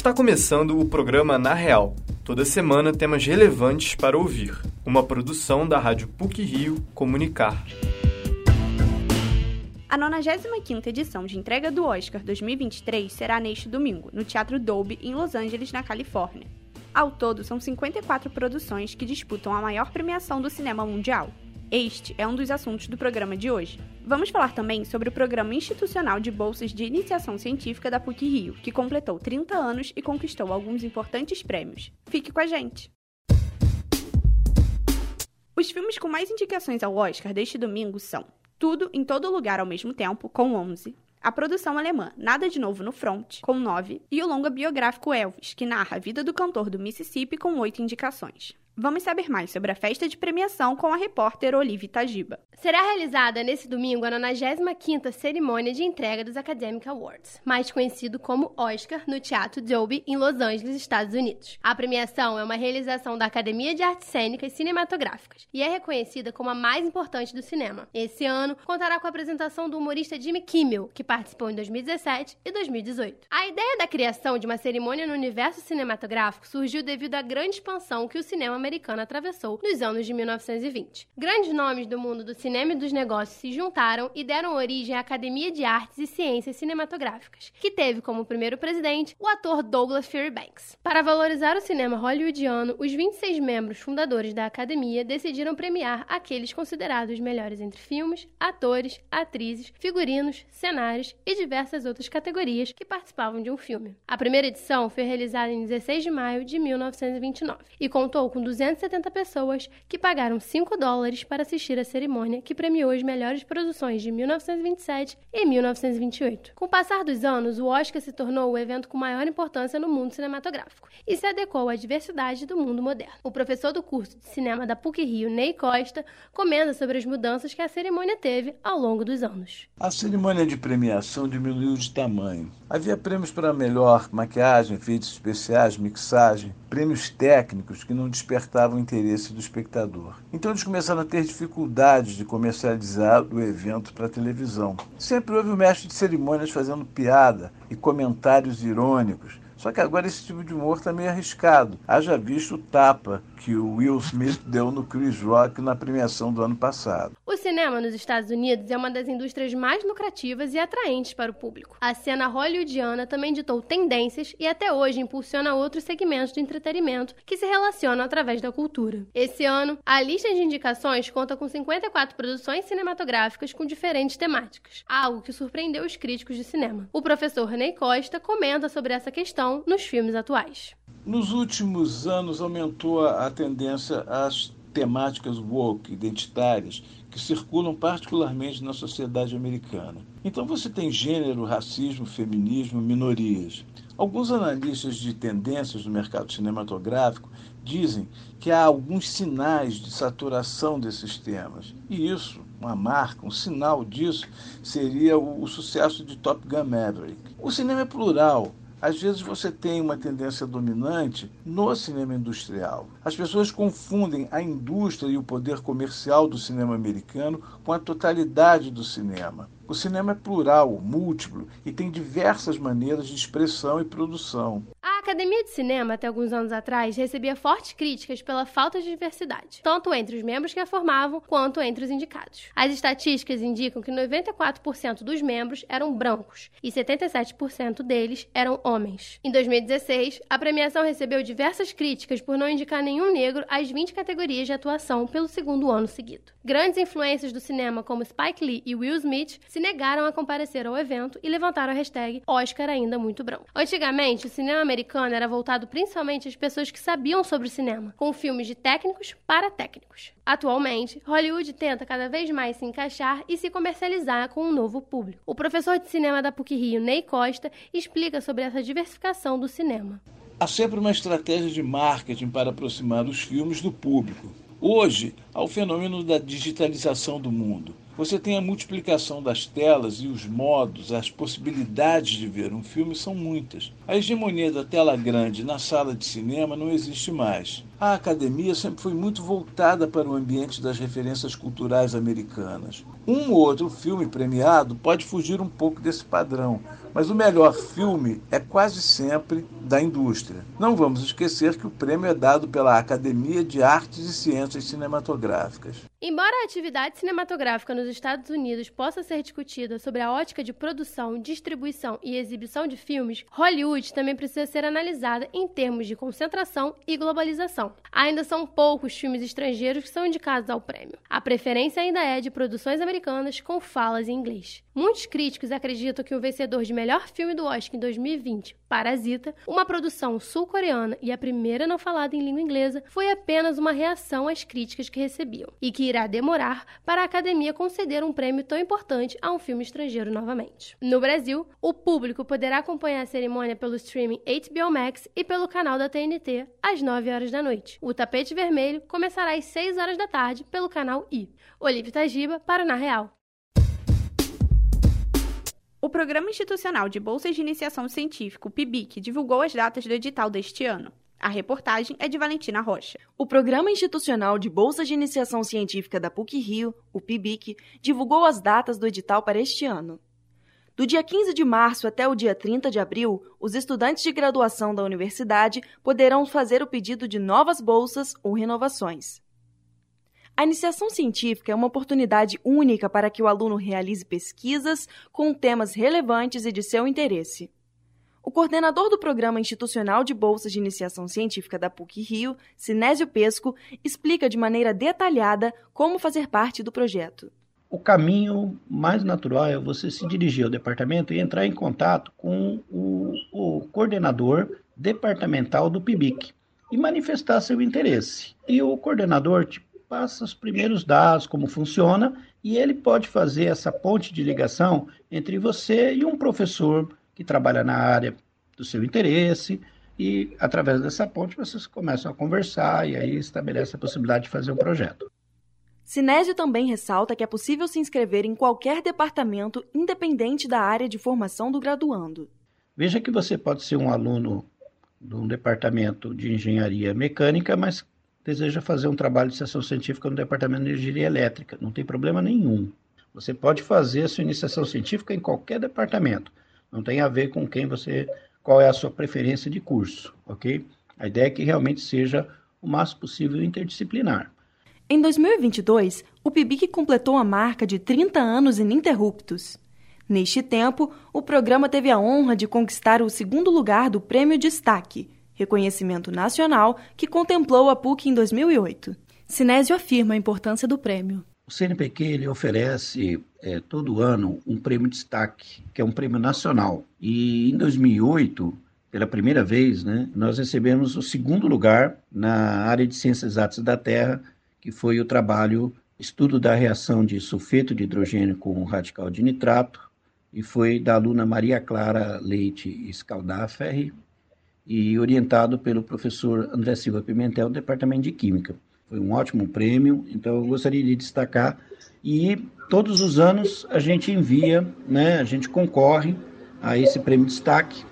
Está começando o programa Na Real. Toda semana temas relevantes para ouvir. Uma produção da Rádio PUC Rio Comunicar. A 95ª edição de entrega do Oscar 2023 será neste domingo, no Teatro Dolby, em Los Angeles, na Califórnia. Ao todo, são 54 produções que disputam a maior premiação do cinema mundial. Este é um dos assuntos do programa de hoje. Vamos falar também sobre o Programa Institucional de Bolsas de Iniciação Científica da PUC Rio, que completou 30 anos e conquistou alguns importantes prêmios. Fique com a gente! Os filmes com mais indicações ao Oscar deste domingo são Tudo em Todo Lugar ao Mesmo Tempo, com 11, a produção alemã Nada de Novo no Front, com 9, e o longa biográfico Elvis, que narra a vida do cantor do Mississippi, com 8 indicações. Vamos saber mais sobre a festa de premiação com a repórter Olivia Tajiba. Será realizada nesse domingo a 95ª cerimônia de entrega dos Academic Awards, mais conhecido como Oscar, no Teatro Dolby, em Los Angeles, Estados Unidos. A premiação é uma realização da Academia de Artes Cênicas e Cinematográficas e é reconhecida como a mais importante do cinema. Esse ano contará com a apresentação do humorista Jimmy Kimmel, que participou em 2017 e 2018. A ideia da criação de uma cerimônia no universo cinematográfico surgiu devido à grande expansão que o cinema americano atravessou nos anos de 1920. Grandes nomes do mundo do cinema e dos negócios se juntaram e deram origem à Academia de Artes e Ciências Cinematográficas, que teve como primeiro presidente o ator Douglas Fairbanks. Para valorizar o cinema hollywoodiano, os 26 membros fundadores da academia decidiram premiar aqueles considerados melhores entre filmes, atores, atrizes, figurinos, cenários e diversas outras categorias que participavam de um filme. A primeira edição foi realizada em 16 de maio de 1929 e contou com 270 pessoas que pagaram 5 dólares para assistir à cerimônia que premiou as melhores produções de 1927 e 1928. Com o passar dos anos, o Oscar se tornou o evento com maior importância no mundo cinematográfico e se adequou à diversidade do mundo moderno. O professor do curso de cinema da PUC Rio, Ney Costa, comenta sobre as mudanças que a cerimônia teve ao longo dos anos. A cerimônia de premiação diminuiu de tamanho. Havia prêmios para melhor maquiagem, efeitos especiais, mixagem, prêmios técnicos que não despertavam o interesse do espectador. Então eles começaram a ter dificuldades de comercializar o evento para a televisão. Sempre houve o mestre de cerimônias fazendo piada e comentários irônicos. Só que agora esse tipo de humor está meio arriscado. Haja visto o tapa que o Will Smith deu no Chris Rock na premiação do ano passado. O cinema nos Estados Unidos é uma das indústrias mais lucrativas e atraentes para o público. A cena hollywoodiana também ditou tendências e até hoje impulsiona outros segmentos de entretenimento que se relacionam através da cultura. Esse ano, a lista de indicações conta com 54 produções cinematográficas com diferentes temáticas, algo que surpreendeu os críticos de cinema. O professor René Costa comenta sobre essa questão nos filmes atuais. Nos últimos anos aumentou a tendência às temáticas woke, identitárias, que circulam particularmente na sociedade americana. Então você tem gênero, racismo, feminismo, minorias. Alguns analistas de tendências no mercado cinematográfico dizem que há alguns sinais de saturação desses temas. E isso, uma marca, um sinal disso, seria o, o sucesso de Top Gun Maverick. O cinema é plural, às vezes você tem uma tendência dominante no cinema industrial. As pessoas confundem a indústria e o poder comercial do cinema americano com a totalidade do cinema. O cinema é plural, múltiplo e tem diversas maneiras de expressão e produção. A Academia de Cinema, até alguns anos atrás, recebia fortes críticas pela falta de diversidade, tanto entre os membros que a formavam quanto entre os indicados. As estatísticas indicam que 94% dos membros eram brancos e 77% deles eram homens. Em 2016, a premiação recebeu diversas críticas por não indicar nenhum negro às 20 categorias de atuação pelo segundo ano seguido. Grandes influências do cinema como Spike Lee e Will Smith se negaram a comparecer ao evento e levantaram a hashtag Oscar ainda muito branco. Antigamente, o cinema americano era voltado principalmente às pessoas que sabiam sobre o cinema, com filmes de técnicos para técnicos. Atualmente, Hollywood tenta cada vez mais se encaixar e se comercializar com um novo público. O professor de cinema da PUC Rio, Ney Costa, explica sobre essa diversificação do cinema. Há sempre uma estratégia de marketing para aproximar os filmes do público. Hoje, há o fenômeno da digitalização do mundo. Você tem a multiplicação das telas e os modos, as possibilidades de ver um filme são muitas. A hegemonia da tela grande na sala de cinema não existe mais. A academia sempre foi muito voltada para o ambiente das referências culturais americanas. Um ou outro filme premiado pode fugir um pouco desse padrão, mas o melhor filme é quase sempre da indústria. Não vamos esquecer que o prêmio é dado pela Academia de Artes e Ciências Cinematográficas. Embora a atividade cinematográfica nos Estados Unidos possa ser discutida sobre a ótica de produção, distribuição e exibição de filmes, Hollywood também precisa ser analisada em termos de concentração e globalização. Ainda são poucos filmes estrangeiros que são indicados ao prêmio. A preferência ainda é de produções americanas com falas em inglês. Muitos críticos acreditam que o vencedor de melhor filme do Oscar em 2020, Parasita, uma produção sul-coreana e a primeira não falada em língua inglesa, foi apenas uma reação às críticas que recebiam e que irá demorar para a academia conceder um prêmio tão importante a um filme estrangeiro novamente. No Brasil, o público poderá acompanhar a cerimônia pelo streaming HBO Max e pelo canal da TNT às 9 horas da noite. O tapete vermelho começará às 6 horas da tarde pelo canal I. Olívia Tagiba para Na Real. O Programa Institucional de Bolsas de Iniciação Científica, o PIBIC, divulgou as datas do edital deste ano. A reportagem é de Valentina Rocha. O Programa Institucional de Bolsas de Iniciação Científica da PUC-Rio, o PIBIC, divulgou as datas do edital para este ano. Do dia 15 de março até o dia 30 de abril, os estudantes de graduação da universidade poderão fazer o pedido de novas bolsas ou renovações. A iniciação científica é uma oportunidade única para que o aluno realize pesquisas com temas relevantes e de seu interesse. O coordenador do Programa Institucional de Bolsas de Iniciação Científica da PUC-Rio, Sinésio Pesco, explica de maneira detalhada como fazer parte do projeto. O caminho mais natural é você se dirigir ao departamento e entrar em contato com o, o coordenador departamental do PIBIC e manifestar seu interesse. E o coordenador te passa os primeiros dados, como funciona, e ele pode fazer essa ponte de ligação entre você e um professor que trabalha na área do seu interesse, e através dessa ponte vocês começam a conversar e aí estabelece a possibilidade de fazer um projeto. Sinésio também ressalta que é possível se inscrever em qualquer departamento independente da área de formação do graduando. Veja que você pode ser um aluno de um departamento de engenharia mecânica, mas deseja fazer um trabalho de iniciação científica no Departamento de Engenharia Elétrica. Não tem problema nenhum. Você pode fazer a sua iniciação científica em qualquer departamento. Não tem a ver com quem você, qual é a sua preferência de curso, ok? A ideia é que realmente seja o máximo possível interdisciplinar. Em 2022, o PIBIC completou a marca de 30 anos ininterruptos. Neste tempo, o programa teve a honra de conquistar o segundo lugar do Prêmio Destaque, reconhecimento nacional que contemplou a PUC em 2008. Sinésio afirma a importância do prêmio. O CNPq ele oferece é, todo ano um prêmio de destaque, que é um prêmio nacional. E em 2008, pela primeira vez, né, nós recebemos o segundo lugar na área de ciências exatas da Terra, que foi o trabalho Estudo da reação de sulfeto de hidrogênio com radical de nitrato, e foi da aluna Maria Clara Leite Scaldaferri, e orientado pelo professor André Silva Pimentel, do Departamento de Química. Foi um ótimo prêmio, então eu gostaria de destacar. E todos os anos a gente envia, né, a gente concorre a esse prêmio de destaque.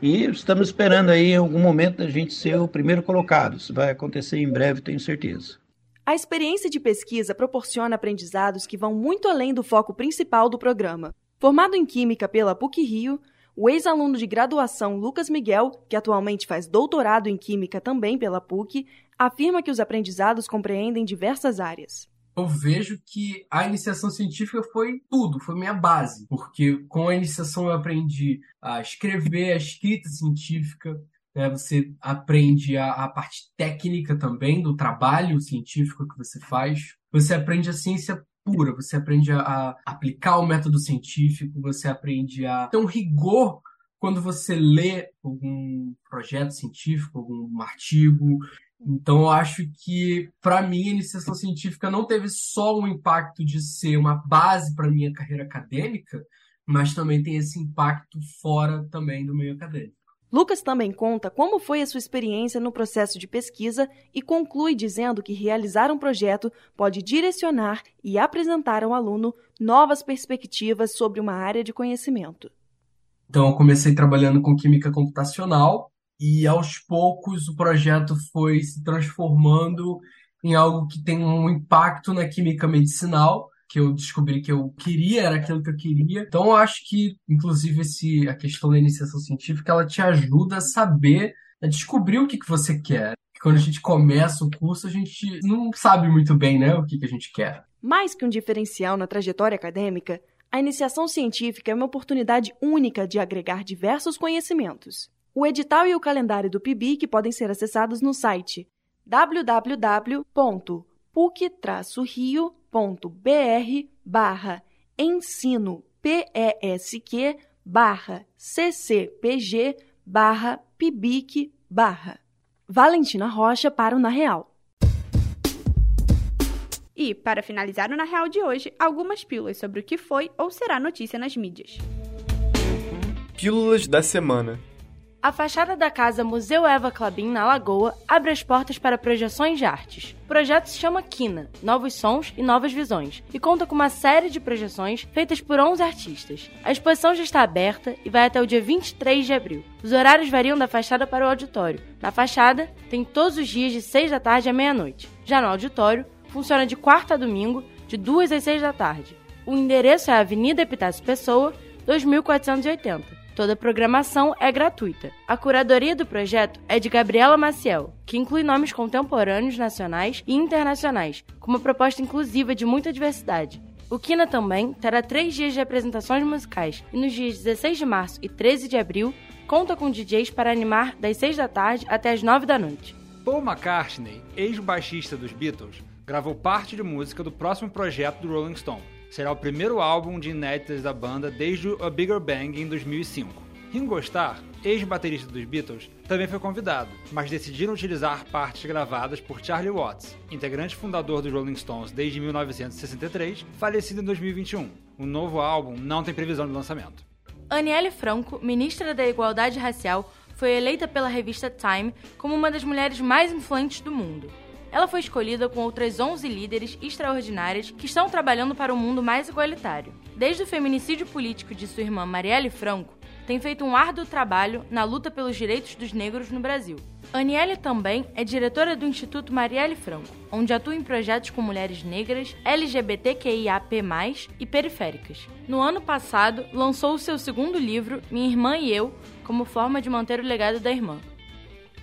E estamos esperando aí algum momento a gente ser o primeiro colocado. Isso vai acontecer em breve, tenho certeza. A experiência de pesquisa proporciona aprendizados que vão muito além do foco principal do programa. Formado em Química pela PUC-Rio, o ex-aluno de graduação Lucas Miguel, que atualmente faz doutorado em Química também pela PUC, afirma que os aprendizados compreendem diversas áreas. Eu vejo que a iniciação científica foi tudo, foi minha base, porque com a iniciação eu aprendi a escrever, a escrita científica, né? você aprende a, a parte técnica também do trabalho científico que você faz, você aprende a ciência pura, você aprende a, aplicar o método científico, você aprende a ter um rigor quando você lê algum projeto científico, algum artigo. Então, eu acho que, para mim, a iniciação científica não teve só o impacto de ser uma base para minha carreira acadêmica, mas também tem esse impacto fora também do meio acadêmico. Lucas também conta como foi a sua experiência no processo de pesquisa e conclui dizendo que realizar um projeto pode direcionar e apresentar ao aluno novas perspectivas sobre uma área de conhecimento. Então, eu comecei trabalhando com química computacional e aos poucos o projeto foi se transformando em algo que tem um impacto na química medicinal, que eu descobri que eu queria, era aquilo que eu queria. Então eu acho que, inclusive, esse, a questão da iniciação científica, ela te ajuda a saber, a descobrir o que, que você quer. Quando a gente começa o curso, a gente não sabe muito bem né, o que, que a gente quer. Mais que um diferencial na trajetória acadêmica, a iniciação científica é uma oportunidade única de agregar diversos conhecimentos. O edital e o calendário do PIBIC podem ser acessados no site www.puc-rio.br barra ensino PESQ barra CCPG barra PIBIC barra Valentina Rocha para o Na Real. E, para finalizar o Na Real de hoje, algumas pílulas sobre o que foi ou será notícia nas mídias. Pílulas da semana. A fachada da casa Museu Eva Clabin, na Lagoa, abre as portas para projeções de artes. O projeto se chama Quina, Novos Sons e Novas Visões, e conta com uma série de projeções feitas por 11 artistas. A exposição já está aberta e vai até o dia 23 de abril. Os horários variam da fachada para o auditório. Na fachada, tem todos os dias de 6 da tarde à meia-noite. Já no auditório, funciona de quarta a domingo, de 2 às 6 da tarde. O endereço é Avenida Epitácio Pessoa, 2480. Toda a programação é gratuita. A curadoria do projeto é de Gabriela Maciel, que inclui nomes contemporâneos, nacionais e internacionais, com uma proposta inclusiva de muita diversidade. O Kina também terá três dias de apresentações musicais e nos dias 16 de março e 13 de abril conta com DJs para animar das 6 da tarde até as 9 da noite. Paul McCartney, ex-baixista dos Beatles, gravou parte de música do próximo projeto do Rolling Stone será o primeiro álbum de inéditas da banda desde o A Bigger Bang em 2005. Ringo Starr, ex-baterista dos Beatles, também foi convidado, mas decidiram utilizar partes gravadas por Charlie Watts, integrante fundador dos Rolling Stones desde 1963, falecido em 2021. O novo álbum não tem previsão de lançamento. Aniele Franco, ministra da Igualdade Racial, foi eleita pela revista Time como uma das mulheres mais influentes do mundo. Ela foi escolhida com outras 11 líderes extraordinárias que estão trabalhando para um mundo mais igualitário. Desde o feminicídio político de sua irmã Marielle Franco, tem feito um árduo trabalho na luta pelos direitos dos negros no Brasil. Aniele também é diretora do Instituto Marielle Franco, onde atua em projetos com mulheres negras, LGBTQIAP+, e periféricas. No ano passado, lançou o seu segundo livro, Minha Irmã e Eu, como forma de manter o legado da irmã.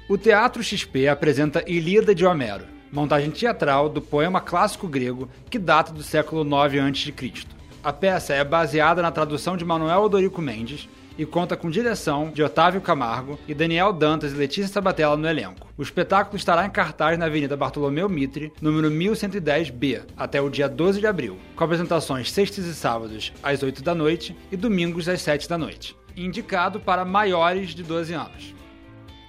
O Teatro XP apresenta Ilíada de Homero, montagem teatral do poema clássico grego que data do século IX a.C. A peça é baseada na tradução de Manuel Odorico Mendes e conta com direção de Otávio Camargo e Daniel Dantas e Letícia Sabatella no elenco. O espetáculo estará em cartaz na Avenida Bartolomeu Mitre, número 1110B, até o dia 12 de abril, com apresentações sextas e sábados às 8 da noite e domingos às 7 da noite. Indicado para maiores de 12 anos.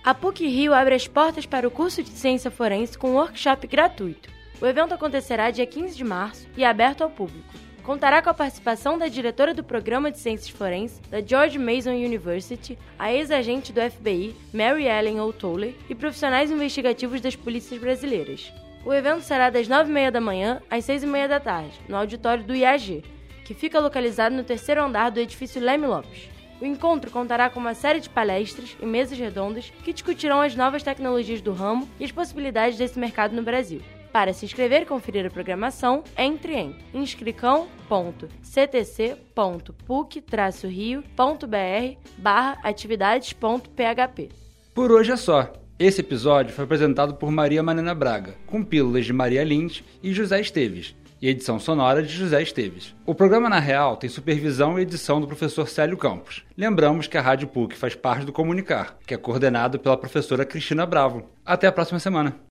A PUC Rio abre as portas para o curso de Ciência Forense com um workshop gratuito. O evento acontecerá dia 15 de março e é aberto ao público. Contará com a participação da diretora do Programa de Ciências Forenses da George Mason University, a ex-agente do FBI, Mary Ellen O'Toole, e profissionais investigativos das polícias brasileiras. O evento será das 9h30 da manhã às 6h30 da tarde, no auditório do IAG, que fica localizado no terceiro andar do edifício Leme Lopes. O encontro contará com uma série de palestras e mesas redondas que discutirão as novas tecnologias do ramo e as possibilidades desse mercado no Brasil. Para se inscrever e conferir a programação, entre em inscricão.ctc.puc-rio.br barra atividades.php. Por hoje é só. Esse episódio foi apresentado por Maria Manena Braga, com pílulas de Maria Lins e José Esteves e edição sonora de José Esteves. O programa Na Real tem supervisão e edição do professor Célio Campos. Lembramos que a Rádio PUC faz parte do Comunicar, que é coordenado pela professora Cristina Bravo. Até a próxima semana.